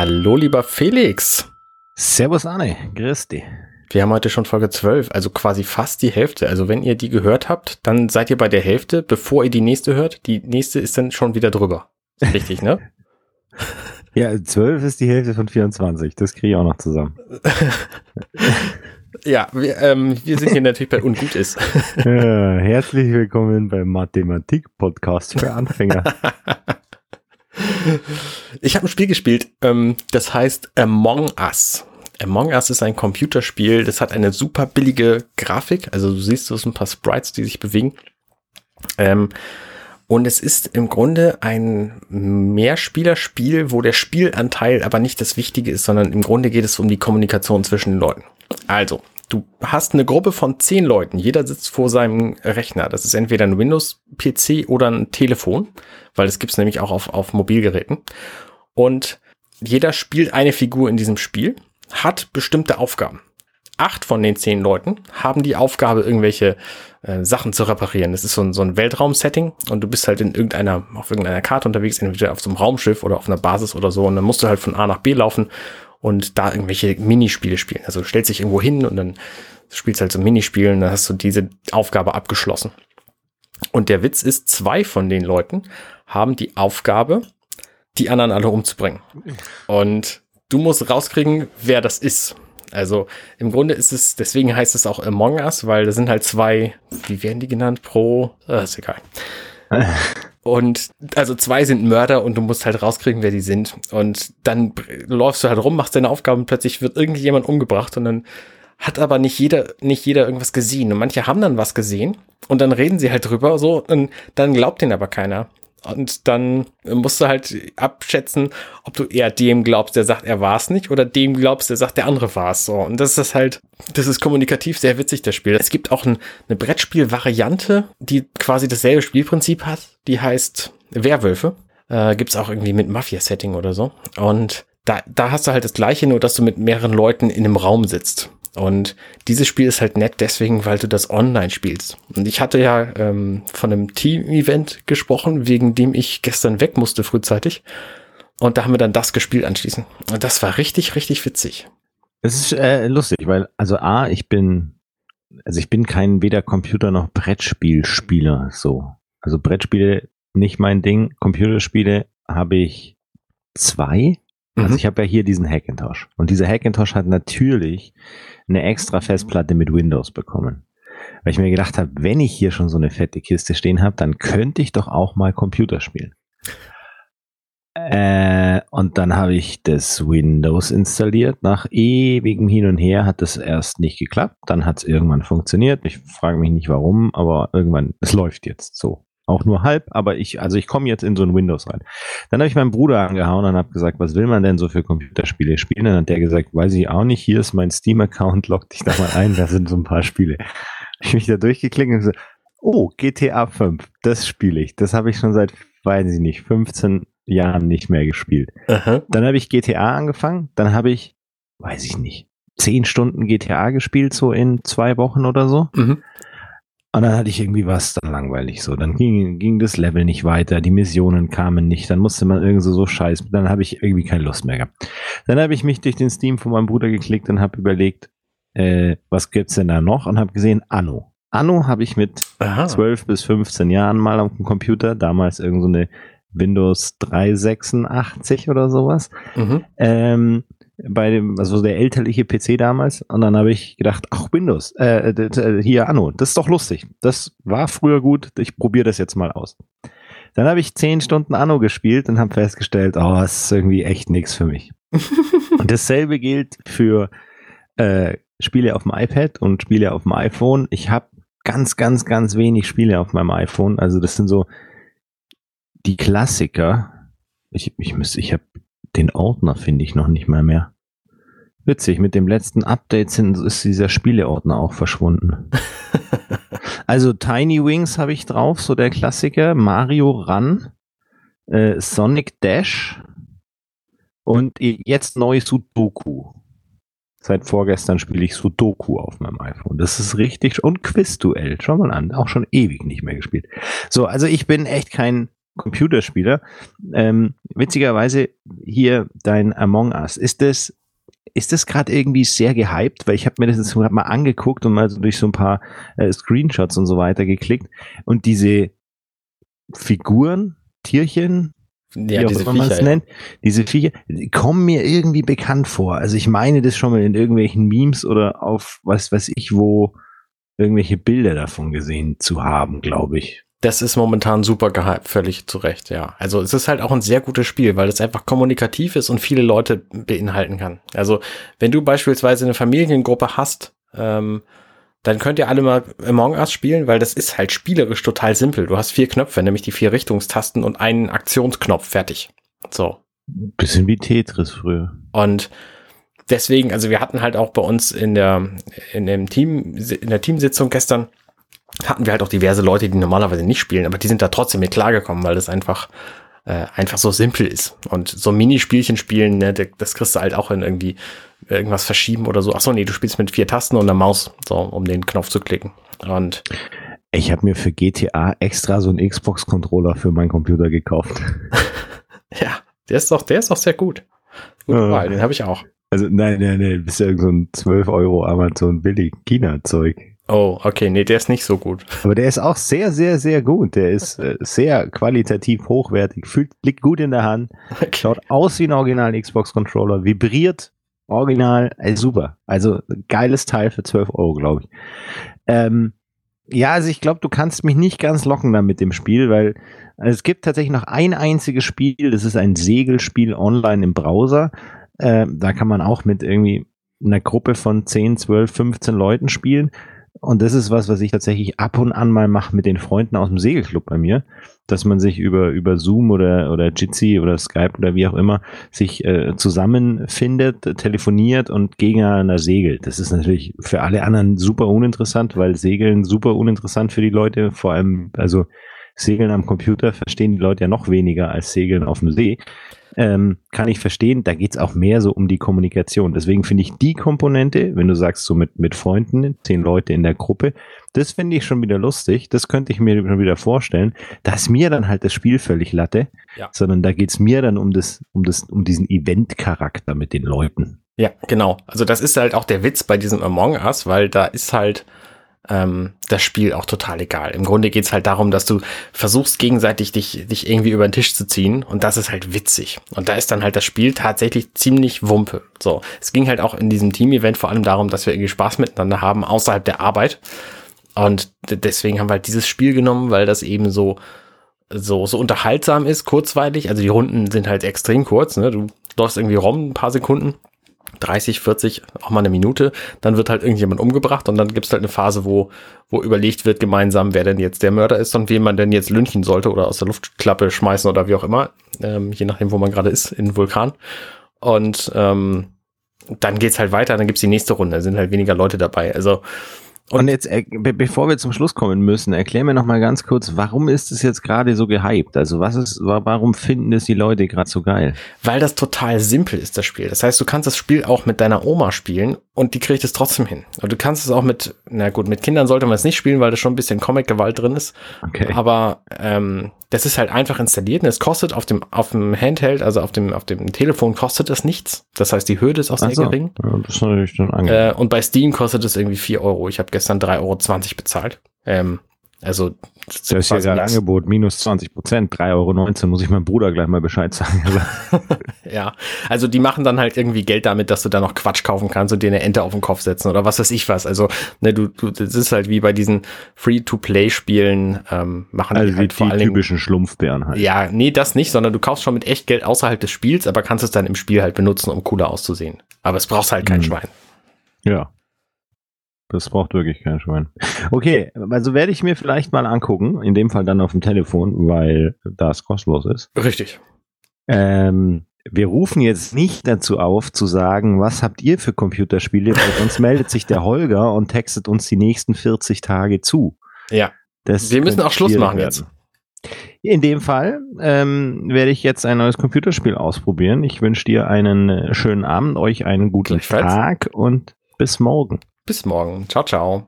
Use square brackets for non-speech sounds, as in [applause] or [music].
Hallo, lieber Felix. Servus Arne, grüß dich. Wir haben heute schon Folge 12, also quasi fast die Hälfte. Also wenn ihr die gehört habt, dann seid ihr bei der Hälfte, bevor ihr die nächste hört. Die nächste ist dann schon wieder drüber. [laughs] Richtig, ne? ja, 12 ist die Hälfte von 24. Das kriege ich auch noch zusammen. [laughs] ja, wir, ähm, wir sind hier natürlich bei Ungut ist. [laughs] ja, herzlich willkommen beim Mathematik-Podcast für Anfänger. Ich habe ein Spiel gespielt, ähm, das heißt Among Us. Among Us ist ein Computerspiel, das hat eine super billige Grafik. Also du siehst, es ein paar Sprites, die sich bewegen. Ähm, und es ist im Grunde ein Mehrspielerspiel, wo der Spielanteil aber nicht das Wichtige ist, sondern im Grunde geht es um die Kommunikation zwischen den Leuten. Also, du hast eine Gruppe von zehn Leuten. Jeder sitzt vor seinem Rechner. Das ist entweder ein Windows-PC oder ein Telefon, weil das gibt es nämlich auch auf, auf Mobilgeräten. Und jeder spielt eine Figur in diesem Spiel, hat bestimmte Aufgaben. Acht von den zehn Leuten haben die Aufgabe, irgendwelche äh, Sachen zu reparieren. Das ist so ein, so ein Weltraum-Setting und du bist halt in irgendeiner, auf irgendeiner Karte unterwegs, entweder auf so einem Raumschiff oder auf einer Basis oder so. Und dann musst du halt von A nach B laufen und da irgendwelche Minispiele spielen. Also du stellst dich irgendwo hin und dann spielst halt so Minispiele und dann hast du diese Aufgabe abgeschlossen. Und der Witz ist, zwei von den Leuten haben die Aufgabe, die anderen alle umzubringen. Und du musst rauskriegen, wer das ist. Also im Grunde ist es, deswegen heißt es auch Among Us, weil da sind halt zwei, wie werden die genannt? Pro, äh, ist egal. [laughs] Und also zwei sind Mörder und du musst halt rauskriegen, wer die sind. Und dann läufst du halt rum, machst deine Aufgaben, plötzlich wird irgendjemand umgebracht und dann hat aber nicht jeder, nicht jeder irgendwas gesehen. Und manche haben dann was gesehen und dann reden sie halt drüber so und dann glaubt denen aber keiner. Und dann musst du halt abschätzen, ob du eher dem glaubst, der sagt, er war es nicht, oder dem glaubst, der sagt, der andere war es. So. Und das ist halt, das ist kommunikativ sehr witzig, das Spiel. Es gibt auch ein, eine Brettspiel-Variante, die quasi dasselbe Spielprinzip hat. Die heißt Werwölfe. Äh, gibt's auch irgendwie mit Mafia-Setting oder so. Und da, da hast du halt das Gleiche, nur dass du mit mehreren Leuten in einem Raum sitzt. Und dieses Spiel ist halt nett deswegen, weil du das online spielst. Und ich hatte ja ähm, von einem Team-Event gesprochen, wegen dem ich gestern weg musste frühzeitig. Und da haben wir dann das gespielt anschließend. Und das war richtig, richtig witzig. Es ist äh, lustig, weil, also A, ich bin, also ich bin kein weder Computer noch Brettspielspieler, so. Also Brettspiele nicht mein Ding. Computerspiele habe ich zwei. Also mhm. ich habe ja hier diesen Hackintosh. Und dieser Hackintosh hat natürlich eine extra Festplatte mit Windows bekommen. Weil ich mir gedacht habe, wenn ich hier schon so eine fette Kiste stehen habe, dann könnte ich doch auch mal Computer spielen. Äh, und dann habe ich das Windows installiert. Nach ewigem Hin und Her hat das erst nicht geklappt. Dann hat es irgendwann funktioniert. Ich frage mich nicht warum, aber irgendwann, es läuft jetzt so. Auch nur halb, aber ich, also ich komme jetzt in so ein Windows rein. Dann habe ich meinen Bruder angehauen und habe gesagt, was will man denn so für Computerspiele spielen? Und dann hat der gesagt, weiß ich auch nicht, hier ist mein Steam-Account, log dich da mal ein, da sind so ein paar Spiele. Ich mich da durchgeklickt und gesagt, oh, GTA 5, das spiele ich. Das habe ich schon seit, weiß ich nicht, 15 Jahren nicht mehr gespielt. Aha. Dann habe ich GTA angefangen, dann habe ich, weiß ich nicht, 10 Stunden GTA gespielt, so in zwei Wochen oder so. Mhm. Und dann hatte ich irgendwie was dann langweilig so. Dann ging, ging das Level nicht weiter, die Missionen kamen nicht, dann musste man irgendwie so, so scheiß, dann habe ich irgendwie keine Lust mehr gehabt. Dann habe ich mich durch den Steam von meinem Bruder geklickt und habe überlegt, äh, was gibt's denn da noch? Und habe gesehen, Anno. Anno habe ich mit Aha. 12 bis 15 Jahren mal am Computer, damals irgend so eine Windows 386 oder sowas. Mhm. Ähm, bei dem, also der elterliche PC damals. Und dann habe ich gedacht, ach, Windows, äh, hier Anno, das ist doch lustig. Das war früher gut, ich probiere das jetzt mal aus. Dann habe ich zehn Stunden Anno gespielt und habe festgestellt, oh, das ist irgendwie echt nichts für mich. [laughs] und dasselbe gilt für äh, Spiele auf dem iPad und Spiele auf dem iPhone. Ich habe ganz, ganz, ganz wenig Spiele auf meinem iPhone. Also das sind so die Klassiker. Ich, ich müsste, ich habe den Ordner finde ich noch nicht mal mehr. Witzig, mit dem letzten Update sind, ist dieser Spieleordner auch verschwunden. [laughs] also Tiny Wings habe ich drauf, so der Klassiker. Mario Run, äh, Sonic Dash und jetzt neu Sudoku. Seit vorgestern spiele ich Sudoku auf meinem iPhone. Das ist richtig. Und Quizduell. Schau mal an. Auch schon ewig nicht mehr gespielt. So, also ich bin echt kein Computerspieler. Ähm, witzigerweise hier dein Among Us. Ist das, ist das gerade irgendwie sehr gehypt? Weil ich habe mir das jetzt mal angeguckt und mal so durch so ein paar äh, Screenshots und so weiter geklickt. Und diese Figuren, Tierchen, Ja, wie auch immer man es nennt, diese Viecher, die kommen mir irgendwie bekannt vor. Also ich meine das schon mal in irgendwelchen Memes oder auf was weiß ich wo irgendwelche Bilder davon gesehen zu haben, glaube ich. Das ist momentan super gehypt, völlig zu Recht, ja. Also es ist halt auch ein sehr gutes Spiel, weil es einfach kommunikativ ist und viele Leute beinhalten kann. Also wenn du beispielsweise eine Familiengruppe hast, ähm, dann könnt ihr alle mal Among Us spielen, weil das ist halt spielerisch total simpel. Du hast vier Knöpfe, nämlich die vier Richtungstasten und einen Aktionsknopf, fertig. So. Bisschen wie Tetris früher. Und deswegen, also wir hatten halt auch bei uns in der, in dem Team, in der Teamsitzung gestern, hatten wir halt auch diverse Leute, die normalerweise nicht spielen, aber die sind da trotzdem mit klargekommen, weil das einfach, äh, einfach so simpel ist. Und so Minispielchen spielen, ne, das kriegst du halt auch in irgendwie irgendwas verschieben oder so. Ach so, nee, du spielst mit vier Tasten und einer Maus, so, um den Knopf zu klicken. Und Ich habe mir für GTA extra so einen Xbox-Controller für meinen Computer gekauft. [laughs] ja, der ist doch, der ist doch sehr gut. Gut. Wahl, den habe ich auch. Also nein, nein, nein, das ist ja irgend so ein 12 Euro Amazon billig China-Zeug. Oh, okay, nee, der ist nicht so gut. Aber der ist auch sehr, sehr, sehr gut. Der ist äh, sehr qualitativ hochwertig, fühlt, liegt gut in der Hand, schaut aus wie ein Original Xbox Controller, vibriert original, äh, super. Also geiles Teil für 12 Euro, glaube ich. Ähm, ja, also ich glaube, du kannst mich nicht ganz locken da mit dem Spiel, weil also es gibt tatsächlich noch ein einziges Spiel, das ist ein Segelspiel online im Browser. Äh, da kann man auch mit irgendwie einer Gruppe von 10, 12, 15 Leuten spielen. Und das ist was, was ich tatsächlich ab und an mal mache mit den Freunden aus dem Segelclub bei mir, dass man sich über, über Zoom oder, oder Jitsi oder Skype oder wie auch immer sich äh, zusammenfindet, telefoniert und gegeneinander segelt. Das ist natürlich für alle anderen super uninteressant, weil Segeln super uninteressant für die Leute, vor allem, also Segeln am Computer verstehen die Leute ja noch weniger als Segeln auf dem See. Ähm, kann ich verstehen, da geht's auch mehr so um die Kommunikation. Deswegen finde ich die Komponente, wenn du sagst, so mit, mit Freunden, zehn Leute in der Gruppe, das finde ich schon wieder lustig. Das könnte ich mir schon wieder vorstellen. Da ist mir dann halt das Spiel völlig Latte, Ja. sondern da geht's mir dann um das, um das, um diesen Event-Charakter mit den Leuten. Ja, genau. Also das ist halt auch der Witz bei diesem Among Us, weil da ist halt ähm, das Spiel auch total egal. Im Grunde geht's halt darum, dass du versuchst gegenseitig dich, dich irgendwie über den Tisch zu ziehen und das ist halt witzig. Und da ist dann halt das Spiel tatsächlich ziemlich wumpe. So, es ging halt auch in diesem Team-Event vor allem darum, dass wir irgendwie Spaß miteinander haben außerhalb der Arbeit. Und deswegen haben wir halt dieses Spiel genommen, weil das eben so so, so unterhaltsam ist, kurzweilig. Also die Runden sind halt extrem kurz. Ne? Du läufst irgendwie rum, ein paar Sekunden, 30, 40, auch mal eine Minute. Dann wird halt irgendjemand umgebracht und dann gibt's halt eine Phase, wo, wo überlegt wird gemeinsam, wer denn jetzt der Mörder ist und wen man denn jetzt lynchen sollte oder aus der Luftklappe schmeißen oder wie auch immer. Ähm, je nachdem, wo man gerade ist, in Vulkan. Und ähm, dann geht's halt weiter, dann gibt's die nächste Runde. Sind halt weniger Leute dabei. Also Und, jetzt, äh, be bevor wir zum Schluss kommen müssen, erklär mir noch mal ganz kurz, warum ist es jetzt gerade so gehypt? Also was ist, wa- warum finden das die Leute gerade so geil? Weil das total simpel ist, das Spiel. Das heißt, du kannst das Spiel auch mit deiner Oma spielen und die kriegt es trotzdem hin. Und du kannst es auch mit, na gut, mit Kindern sollte man es nicht spielen, weil da schon ein bisschen Comic-Gewalt drin ist. Okay. Aber ähm, das ist halt einfach installiert und es kostet auf dem, auf dem Handheld, also auf dem, auf dem Telefon kostet es nichts. Das heißt, die Hürde ist auch sehr so. gering. Ja, das ist natürlich schon angenehm. Äh, und bei Steam kostet es irgendwie 4 Euro. Ich habe gestern 3,20 Euro bezahlt. Ähm, also das ist ja gerade nix. Angebot, minus 20 Prozent, 3,19 Euro, muss ich meinem Bruder gleich mal Bescheid sagen. Also, [laughs] Ja, also die machen dann halt irgendwie Geld damit, dass du da noch Quatsch kaufen kannst und dir eine Ente auf den Kopf setzen oder was weiß ich was. Also, ne, du, du das ist halt wie bei diesen Free-to-Play-Spielen, ähm, machen also die die, halt vor die allen Dingen. typischen Schlumpfbären halt. Ja, nee, das nicht, sondern du kaufst schon mit echt Geld außerhalb des Spiels, aber kannst es dann im Spiel halt benutzen, um cooler auszusehen. Aber es brauchst halt kein Mhm. Schwein. Ja. Das braucht wirklich kein Schwein. Okay, also werde ich mir vielleicht mal angucken, in dem Fall dann auf dem Telefon, weil das kostenlos ist. Richtig. Ähm, wir rufen jetzt nicht dazu auf, zu sagen, was habt ihr für Computerspiele, weil sonst [laughs] meldet sich der Holger und textet uns die nächsten 40 Tage zu. Ja. Das Wir müssen auch Schluss machen werden. jetzt. In dem Fall ähm, werde ich jetzt ein neues Computerspiel ausprobieren. Ich wünsche dir einen äh, schönen Abend, euch einen guten. Tag und bis morgen. Bis morgen. Ciao, ciao.